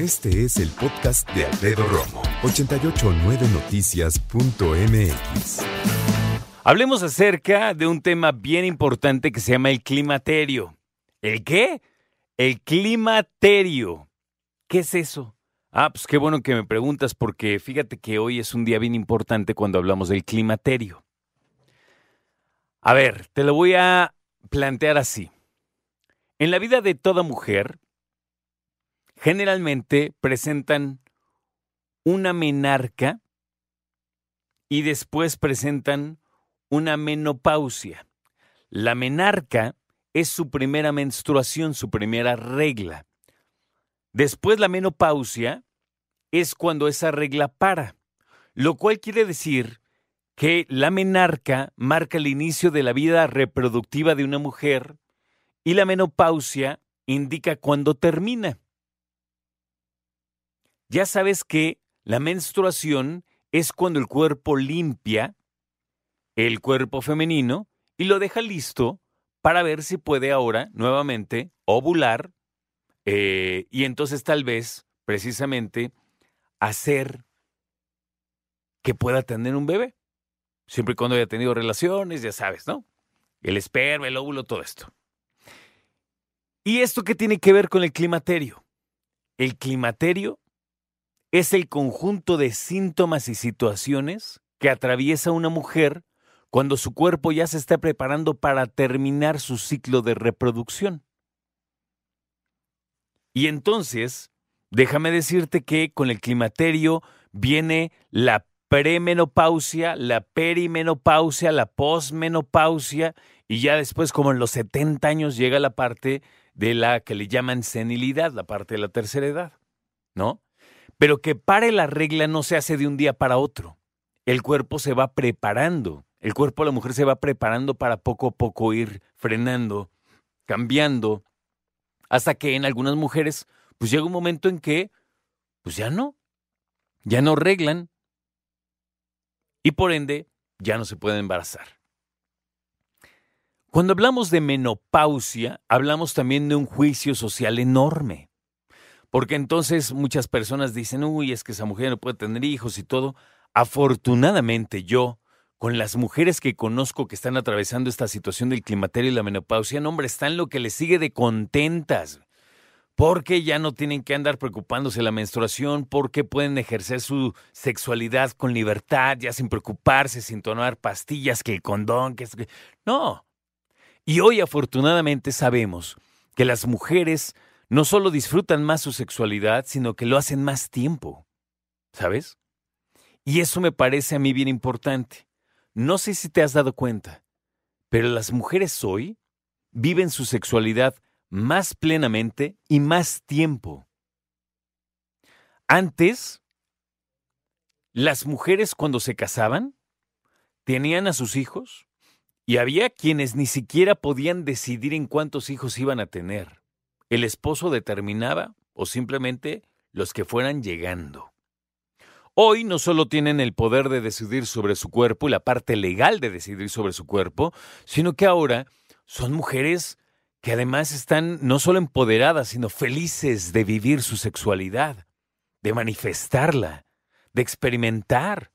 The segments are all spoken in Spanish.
Este es el podcast de Alfredo Romo, 889noticias.mx. Hablemos acerca de un tema bien importante que se llama el climaterio. ¿El qué? El climaterio. ¿Qué es eso? Ah, pues qué bueno que me preguntas porque fíjate que hoy es un día bien importante cuando hablamos del climaterio. A ver, te lo voy a plantear así. En la vida de toda mujer, generalmente presentan una menarca y después presentan una menopausia. La menarca es su primera menstruación, su primera regla. Después la menopausia es cuando esa regla para, lo cual quiere decir que la menarca marca el inicio de la vida reproductiva de una mujer y la menopausia indica cuándo termina. Ya sabes que la menstruación es cuando el cuerpo limpia el cuerpo femenino y lo deja listo para ver si puede ahora nuevamente ovular eh, y entonces tal vez precisamente hacer que pueda tener un bebé. Siempre y cuando haya tenido relaciones, ya sabes, ¿no? El esperma, el óvulo, todo esto. ¿Y esto qué tiene que ver con el climaterio? El climaterio es el conjunto de síntomas y situaciones que atraviesa una mujer cuando su cuerpo ya se está preparando para terminar su ciclo de reproducción. Y entonces, déjame decirte que con el climaterio viene la premenopausia, la perimenopausia, la posmenopausia y ya después como en los 70 años llega la parte de la que le llaman senilidad, la parte de la tercera edad, ¿no? Pero que pare la regla no se hace de un día para otro. El cuerpo se va preparando, el cuerpo de la mujer se va preparando para poco a poco ir frenando, cambiando, hasta que en algunas mujeres, pues llega un momento en que, pues ya no, ya no reglan y por ende ya no se pueden embarazar. Cuando hablamos de menopausia, hablamos también de un juicio social enorme. Porque entonces muchas personas dicen, uy, es que esa mujer no puede tener hijos y todo. Afortunadamente yo, con las mujeres que conozco que están atravesando esta situación del climaterio y la menopausia, no, hombre, están lo que les sigue de contentas. Porque ya no tienen que andar preocupándose la menstruación, porque pueden ejercer su sexualidad con libertad, ya sin preocuparse, sin tomar pastillas, que el condón, que... No. Y hoy afortunadamente sabemos que las mujeres no solo disfrutan más su sexualidad, sino que lo hacen más tiempo. ¿Sabes? Y eso me parece a mí bien importante. No sé si te has dado cuenta, pero las mujeres hoy viven su sexualidad más plenamente y más tiempo. Antes, las mujeres cuando se casaban, tenían a sus hijos y había quienes ni siquiera podían decidir en cuántos hijos iban a tener el esposo determinaba o simplemente los que fueran llegando. Hoy no solo tienen el poder de decidir sobre su cuerpo y la parte legal de decidir sobre su cuerpo, sino que ahora son mujeres que además están no solo empoderadas, sino felices de vivir su sexualidad, de manifestarla, de experimentar.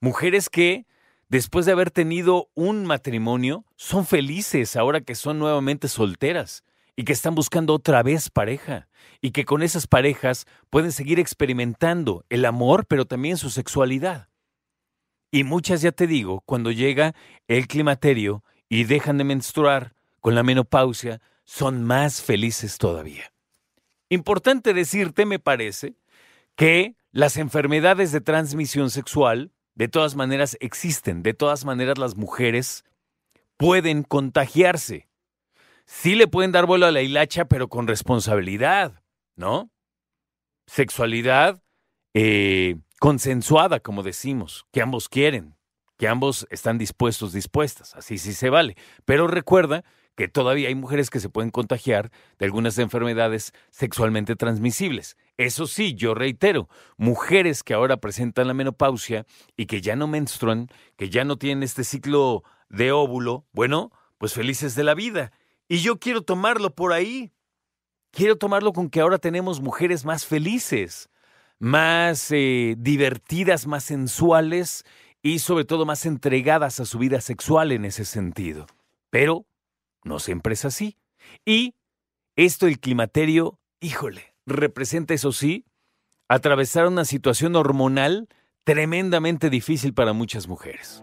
Mujeres que, después de haber tenido un matrimonio, son felices ahora que son nuevamente solteras y que están buscando otra vez pareja y que con esas parejas pueden seguir experimentando el amor, pero también su sexualidad. Y muchas, ya te digo, cuando llega el climaterio y dejan de menstruar con la menopausia, son más felices todavía. Importante decirte, me parece, que las enfermedades de transmisión sexual de todas maneras existen, de todas maneras las mujeres pueden contagiarse sí le pueden dar vuelo a la hilacha, pero con responsabilidad, ¿no? Sexualidad eh, consensuada, como decimos, que ambos quieren, que ambos están dispuestos, dispuestas, así sí se vale. Pero recuerda que todavía hay mujeres que se pueden contagiar de algunas enfermedades sexualmente transmisibles. Eso sí, yo reitero, mujeres que ahora presentan la menopausia y que ya no menstruan, que ya no tienen este ciclo de óvulo, bueno, pues felices de la vida y yo quiero tomarlo por ahí. quiero tomarlo con que ahora tenemos mujeres más felices, más eh, divertidas, más sensuales y sobre todo más entregadas a su vida sexual en ese sentido. Pero no siempre es así. Y esto el climaterio, híjole, representa eso sí, atravesar una situación hormonal tremendamente difícil para muchas mujeres.